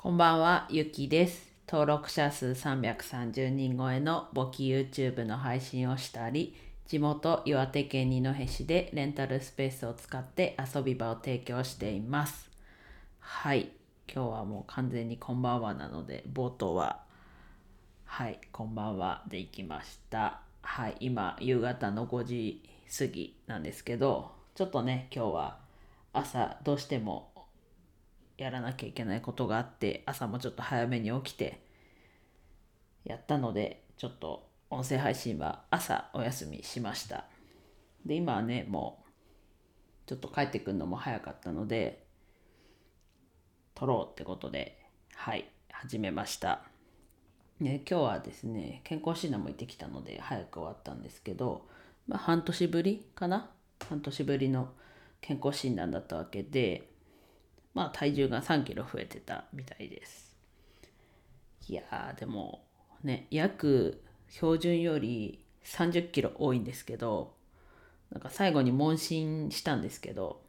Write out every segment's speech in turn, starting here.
こんばんは、ゆきです。登録者数330人超えの簿記 YouTube の配信をしたり、地元岩手県二戸市でレンタルスペースを使って遊び場を提供しています。はい、今日はもう完全にこんばんはなので、冒頭は、はい、こんばんはで行きました。はい、今、夕方の5時過ぎなんですけど、ちょっとね、今日は朝どうしてもやらなきゃいけないことがあって朝もちょっと早めに起きてやったのでちょっと音声配信は朝お休みしました。で今はねもうちょっと帰ってくるのも早かったので撮ろうってことではい始めました。ね今日はですね健康診断も行ってきたので早く終わったんですけど、まあ、半年ぶりかな？半年ぶりの健康診断だったわけでまあ体重が3キロ増えてたみたいです。いやでもね約標準より30キロ多いんですけどなんか最後に問診したんですけど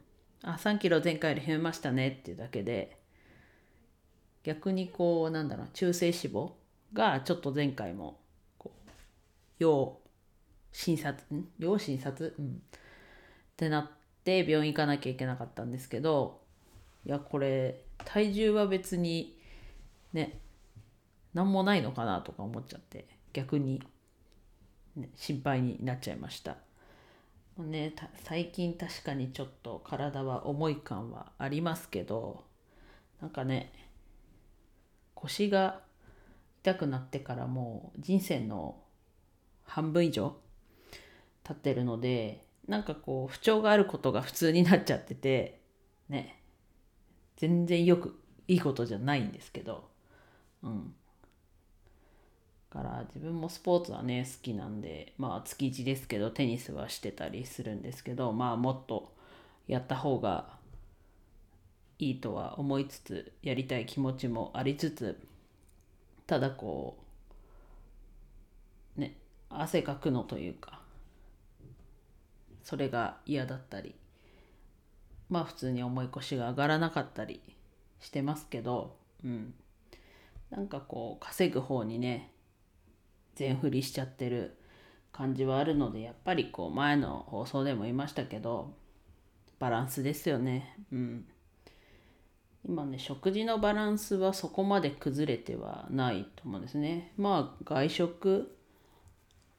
あ3キロ前回より増えましたねっていうだけで逆にこうなんだろう中性脂肪がちょっと前回もこう要診察ん要診察？うんってなって病院行かなきゃいけなかったんですけどいやこれ体重は別にね何もないのかなとか思っちゃって逆に、ね、心配になっちゃいました。ね、最近確かにちょっと体は重い感はありますけどなんかね腰が痛くなってからもう人生の半分以上経ってるのでなんかこう不調があることが普通になっちゃっててね全然よくいいことじゃないんですけど。うん。から自分もスポーツはね好きなんでまあ月1ですけどテニスはしてたりするんですけどまあもっとやった方がいいとは思いつつやりたい気持ちもありつつただこうね汗かくのというかそれが嫌だったりまあ普通に重い腰が上がらなかったりしてますけど、うん、なんかこう稼ぐ方にね全振りしちゃってる感じはあるのでやっぱりこう前の放送でも言いましたけどバランスですよね。うん、今ね食事のバランスはそこまで崩れてはないと思うんですね。まあ外食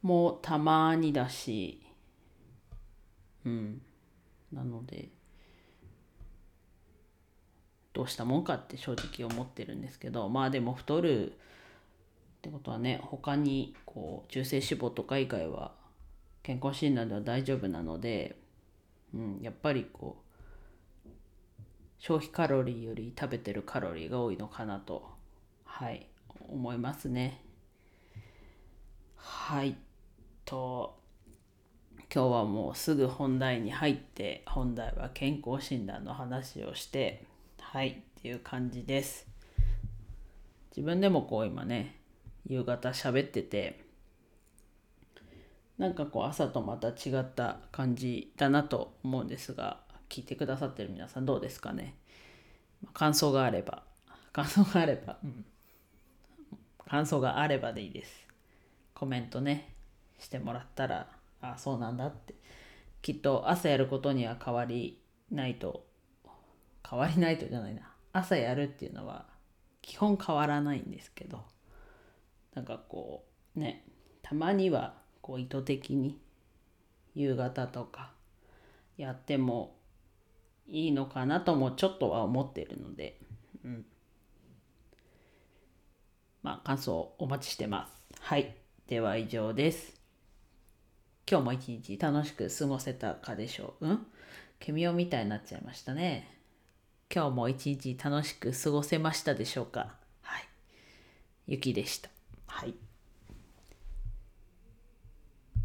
もたまにだしうんなのでどうしたもんかって正直思ってるんですけどまあでも太るってことはね他にこう中性脂肪とか以外は健康診断では大丈夫なので、うん、やっぱりこう消費カロリーより食べてるカロリーが多いのかなとはい思いますね。はいと今日はもうすぐ本題に入って本題は健康診断の話をしてはいっていう感じです。自分でもこう今ね夕方喋っててなんかこう朝とまた違った感じだなと思うんですが聞いてくださってる皆さんどうですかね。感想があれば感想があれば、うん、感想があればでいいです。コメントねしてもらったらあそうなんだって。きっと朝やることには変わりないと変わりないとじゃないな。朝やるっていうのは基本変わらないんですけどなんかこうねたまにはこう意図的に夕方とかやってもいいのかなともちょっとは思ってるので、うん、まあ感想お待ちしてます。はい。では以上です。今日も一日楽しく過ごせたかでしょう。うん？ケミオみたいになっちゃいましたね。今日も一日楽しく過ごせましたでしょうか？はい。ゆきでした。はい。